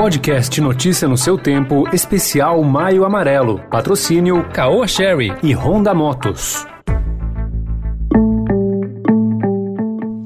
Podcast Notícia no seu tempo, especial Maio Amarelo. Patrocínio Caoa Sherry e Honda Motos.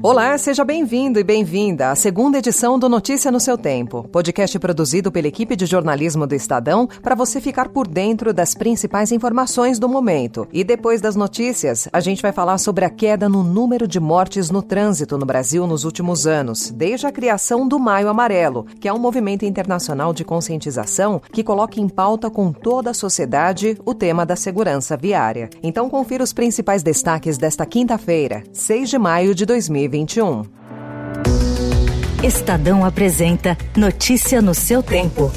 Olá, seja bem-vindo e bem-vinda à segunda edição do Notícia no seu Tempo, podcast produzido pela equipe de jornalismo do Estadão para você ficar por dentro das principais informações do momento. E depois das notícias, a gente vai falar sobre a queda no número de mortes no trânsito no Brasil nos últimos anos, desde a criação do Maio Amarelo, que é um movimento internacional de conscientização que coloca em pauta com toda a sociedade o tema da segurança viária. Então confira os principais destaques desta quinta-feira, 6 de maio de 2020. 2021. Estadão apresenta Notícia no seu tempo.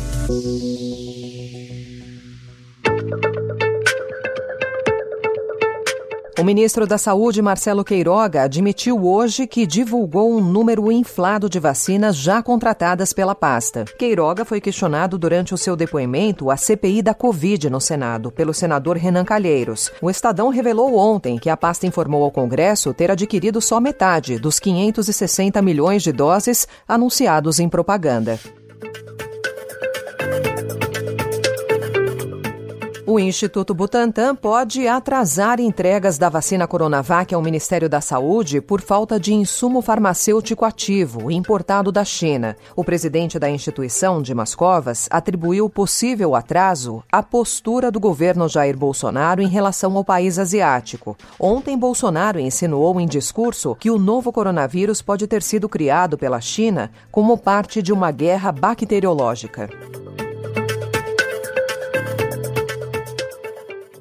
O ministro da Saúde, Marcelo Queiroga, admitiu hoje que divulgou um número inflado de vacinas já contratadas pela pasta. Queiroga foi questionado durante o seu depoimento à CPI da Covid no Senado, pelo senador Renan Calheiros. O Estadão revelou ontem que a pasta informou ao Congresso ter adquirido só metade dos 560 milhões de doses anunciados em propaganda. O Instituto Butantan pode atrasar entregas da vacina Coronavac ao Ministério da Saúde por falta de insumo farmacêutico ativo importado da China. O presidente da instituição, Dimas Covas, atribuiu o possível atraso à postura do governo Jair Bolsonaro em relação ao país asiático. Ontem, Bolsonaro insinuou em discurso que o novo coronavírus pode ter sido criado pela China como parte de uma guerra bacteriológica.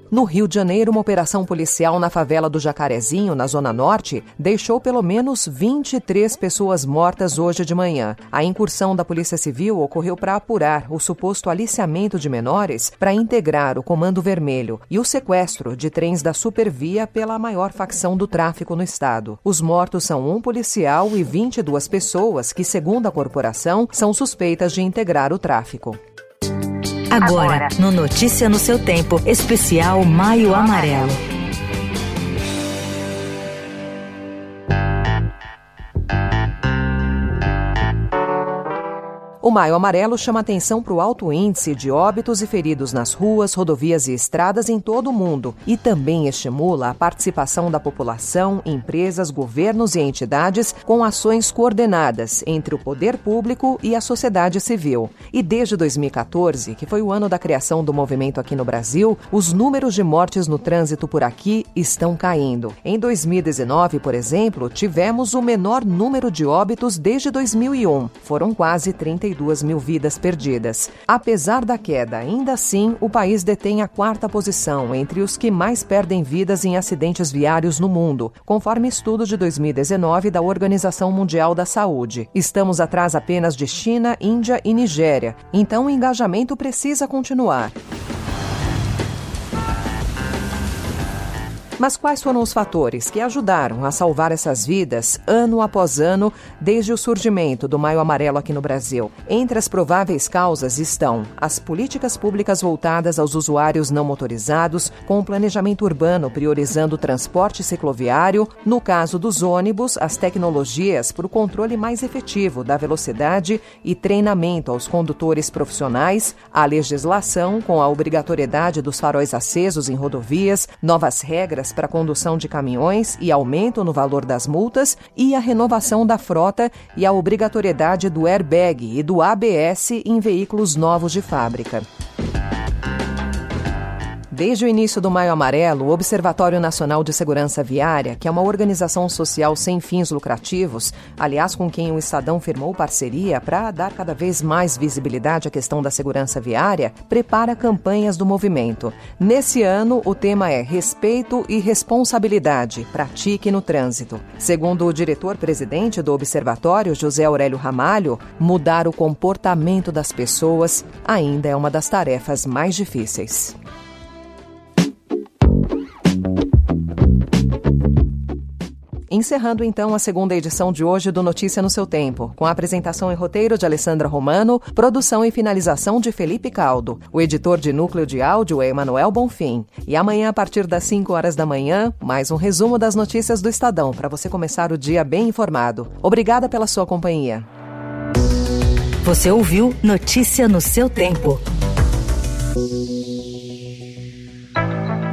No Rio de Janeiro, uma operação policial na favela do Jacarezinho, na Zona Norte, deixou pelo menos 23 pessoas mortas hoje de manhã. A incursão da Polícia Civil ocorreu para apurar o suposto aliciamento de menores para integrar o Comando Vermelho e o sequestro de trens da Supervia pela maior facção do tráfico no estado. Os mortos são um policial e 22 pessoas que, segundo a corporação, são suspeitas de integrar o tráfico. Agora, no Notícia no seu tempo, especial Maio Amarelo. O Maio Amarelo chama atenção para o alto índice de óbitos e feridos nas ruas, rodovias e estradas em todo o mundo e também estimula a participação da população, empresas, governos e entidades com ações coordenadas entre o poder público e a sociedade civil. E desde 2014, que foi o ano da criação do movimento aqui no Brasil, os números de mortes no trânsito por aqui estão caindo. Em 2019, por exemplo, tivemos o menor número de óbitos desde 2001. Foram quase 32 32 mil vidas perdidas. Apesar da queda, ainda assim, o país detém a quarta posição entre os que mais perdem vidas em acidentes viários no mundo, conforme estudo de 2019 da Organização Mundial da Saúde. Estamos atrás apenas de China, Índia e Nigéria, então o engajamento precisa continuar. Mas quais foram os fatores que ajudaram a salvar essas vidas ano após ano desde o surgimento do Maio Amarelo aqui no Brasil? Entre as prováveis causas estão as políticas públicas voltadas aos usuários não motorizados, com o planejamento urbano priorizando o transporte cicloviário, no caso dos ônibus, as tecnologias para o controle mais efetivo da velocidade e treinamento aos condutores profissionais, a legislação com a obrigatoriedade dos faróis acesos em rodovias, novas regras para a condução de caminhões e aumento no valor das multas, e a renovação da frota e a obrigatoriedade do airbag e do ABS em veículos novos de fábrica. Desde o início do Maio Amarelo, o Observatório Nacional de Segurança Viária, que é uma organização social sem fins lucrativos, aliás, com quem o Estadão firmou parceria para dar cada vez mais visibilidade à questão da segurança viária, prepara campanhas do movimento. Nesse ano, o tema é Respeito e Responsabilidade Pratique no Trânsito. Segundo o diretor-presidente do Observatório, José Aurélio Ramalho, mudar o comportamento das pessoas ainda é uma das tarefas mais difíceis. Encerrando então a segunda edição de hoje do Notícia no seu Tempo, com a apresentação e roteiro de Alessandra Romano, produção e finalização de Felipe Caldo. O editor de núcleo de áudio é Emanuel Bonfim. E amanhã, a partir das 5 horas da manhã, mais um resumo das notícias do Estadão, para você começar o dia bem informado. Obrigada pela sua companhia. Você ouviu Notícia no seu tempo.